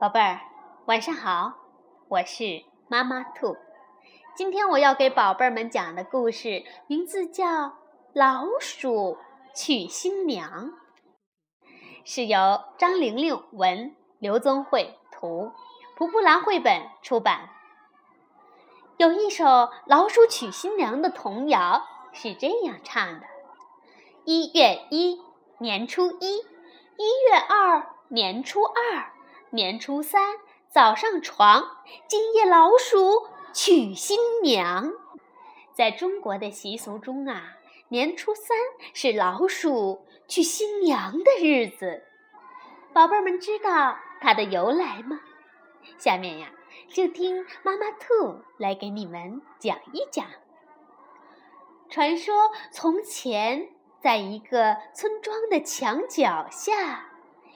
宝贝儿，晚上好，我是妈妈兔。今天我要给宝贝儿们讲的故事名字叫《老鼠娶新娘》，是由张玲玲文、刘宗慧图，蒲蒲兰绘本出版。有一首《老鼠娶新娘》的童谣是这样唱的：一月一，年初一；一月二，年初二。年初三早上床，今夜老鼠娶新娘。在中国的习俗中啊，年初三是老鼠娶新娘的日子。宝贝儿们知道它的由来吗？下面呀，就听妈妈兔来给你们讲一讲。传说从前，在一个村庄的墙角下，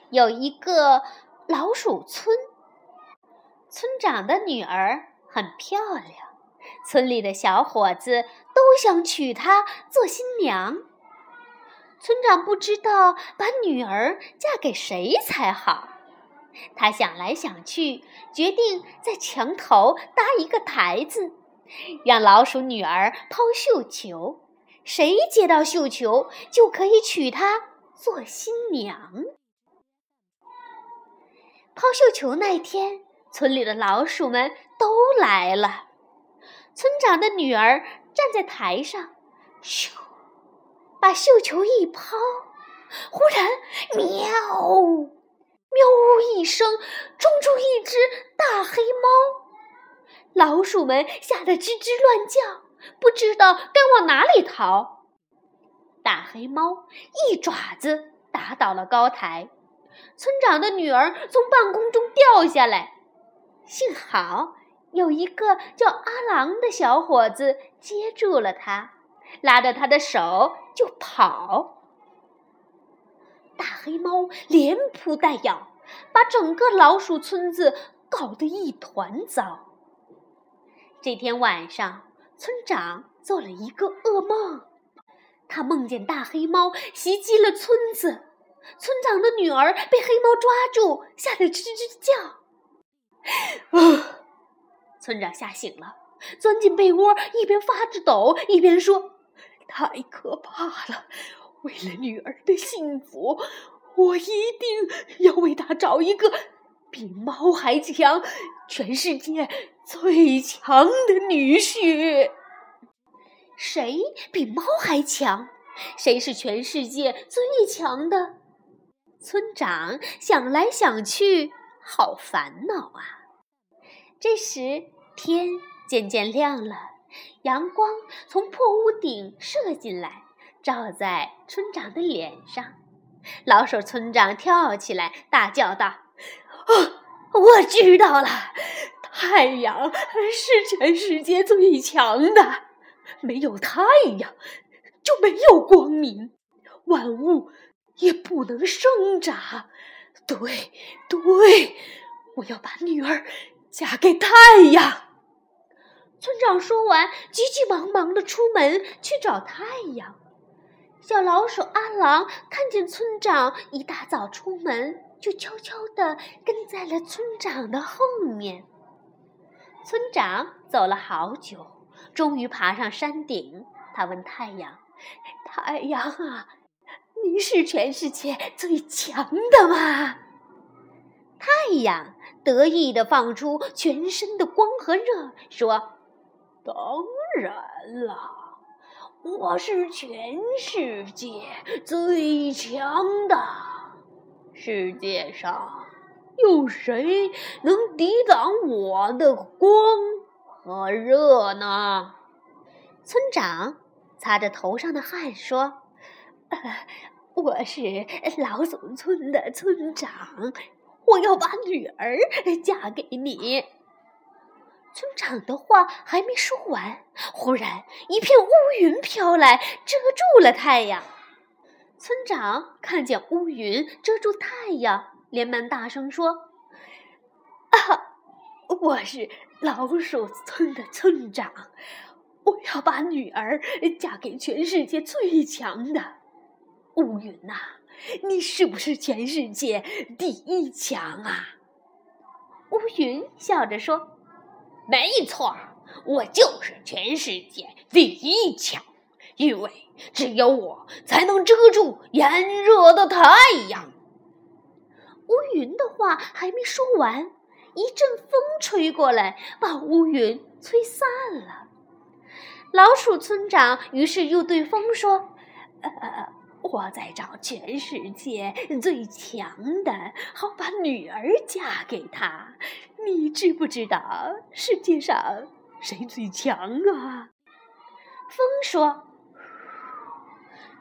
有一个。老鼠村，村长的女儿很漂亮，村里的小伙子都想娶她做新娘。村长不知道把女儿嫁给谁才好，他想来想去，决定在墙头搭一个台子，让老鼠女儿抛绣球，谁接到绣球就可以娶她做新娘。抛绣球那天，村里的老鼠们都来了。村长的女儿站在台上，咻，把绣球一抛，忽然喵，喵呜一声，冲出一只大黑猫。老鼠们吓得吱吱乱叫，不知道该往哪里逃。大黑猫一爪子打倒了高台。村长的女儿从半空中掉下来，幸好有一个叫阿郎的小伙子接住了她，拉着她的手就跑。大黑猫连扑带咬，把整个老鼠村子搞得一团糟。这天晚上，村长做了一个噩梦，他梦见大黑猫袭击了村子。村长的女儿被黑猫抓住，吓得吱吱叫。啊！村长吓醒了，钻进被窝，一边发着抖，一边说：“太可怕了！为了女儿的幸福，我一定要为她找一个比猫还强、全世界最强的女婿。谁比猫还强？谁是全世界最强的？”村长想来想去，好烦恼啊！这时天渐渐亮了，阳光从破屋顶射进来，照在村长的脸上。老鼠村长跳起来，大叫道：“啊，我知道了！太阳是全世界最强的，没有太阳就没有光明，万物。”也不能生长。对，对，我要把女儿嫁给太阳。村长说完，急急忙忙的出门去找太阳。小老鼠阿郎看见村长一大早出门，就悄悄地跟在了村长的后面。村长走了好久，终于爬上山顶。他问太阳：“太阳啊！”你是全世界最强的吗？太阳得意地放出全身的光和热，说：“当然了，我是全世界最强的。世界上有谁能抵挡我的光和热呢？”村长擦着头上的汗说：“ 我是老鼠村的村长，我要把女儿嫁给你。村长的话还没说完，忽然一片乌云飘来，遮住了太阳。村长看见乌云遮住太阳，连忙大声说：“ 啊，我是老鼠村的村长，我要把女儿嫁给全世界最强的。”乌云呐，你是不是全世界第一强啊？乌云笑着说：“没错，我就是全世界第一强，因为只有我才能遮住炎热的太阳。”乌云的话还没说完，一阵风吹过来，把乌云吹散了。老鼠村长于是又对风说：“呃，我在找全世界最强的，好把女儿嫁给他。你知不知道世界上谁最强啊？”风说：“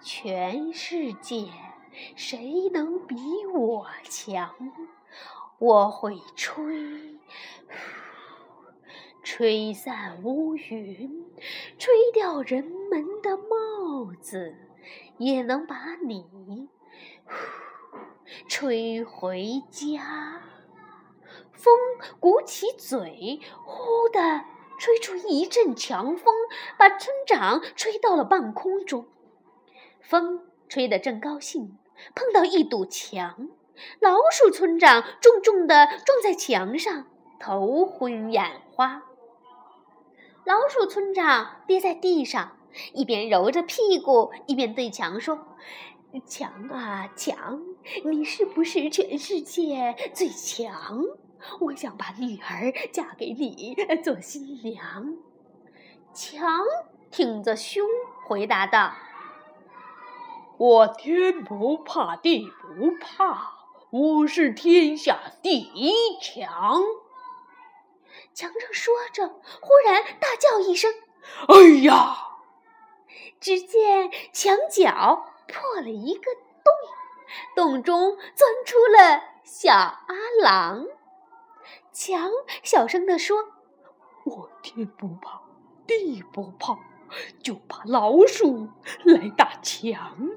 全世界谁能比我强？我会吹。”吹散乌云，吹掉人们的帽子，也能把你吹回家。风鼓起嘴，呼的吹出一阵强风，把村长吹到了半空中。风吹得正高兴，碰到一堵墙，老鼠村长重重的撞在墙上，头昏眼花。老鼠村长跌在地上，一边揉着屁股，一边对墙说：“墙啊墙，你是不是全世界最强？我想把女儿嫁给你做新娘。”墙挺着胸回答道：“我天不怕地不怕，我是天下第一强。”墙上说着，忽然大叫一声：“哎呀！”只见墙角破了一个洞，洞中钻出了小阿郎。墙小声地说：“我天不怕地不怕，就怕老鼠来打墙。”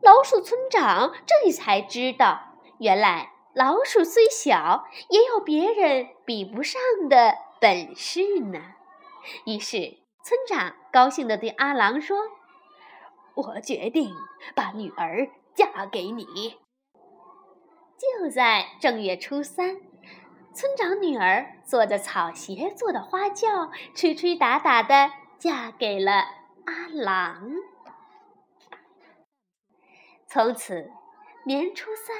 老鼠村长这才知道，原来。老鼠虽小，也有别人比不上的本事呢。于是，村长高兴地对阿郎说：“我决定把女儿嫁给你。”就在正月初三，村长女儿坐着草鞋做的花轿，吹吹打打的嫁给了阿郎。从此，年初三。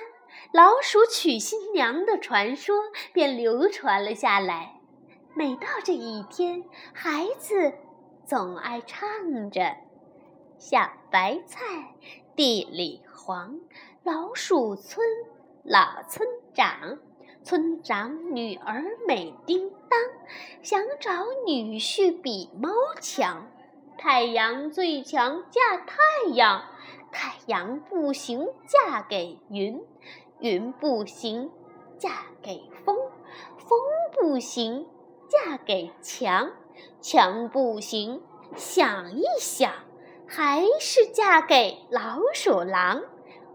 老鼠娶新娘的传说便流传了下来。每到这一天，孩子总爱唱着：“小白菜地里黄，老鼠村老村长，村长女儿美叮当，想找女婿比猫强。太阳最强嫁太阳，太阳不行嫁给云。”云不行，嫁给风；风不行，嫁给墙；墙不行，想一想，还是嫁给老鼠郎。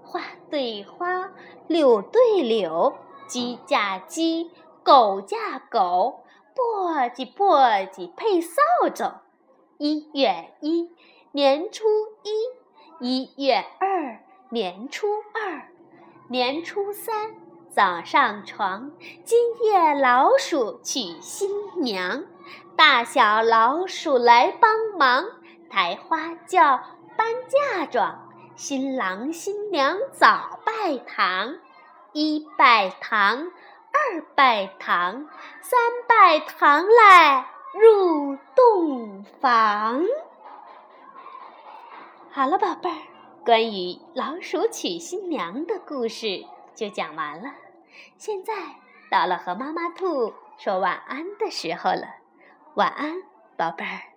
花对花，柳对柳，鸡嫁鸡，狗嫁狗，簸箕簸箕配扫帚。一月一，年初一；一月二，年初二。年初三早上床，今夜老鼠娶新娘，大小老鼠来帮忙，抬花轿搬嫁妆，新郎新娘早拜堂，一拜堂，二拜堂，三拜堂来入洞房。好了，宝贝儿。关于老鼠娶新娘的故事就讲完了，现在到了和妈妈兔说晚安的时候了，晚安，宝贝儿。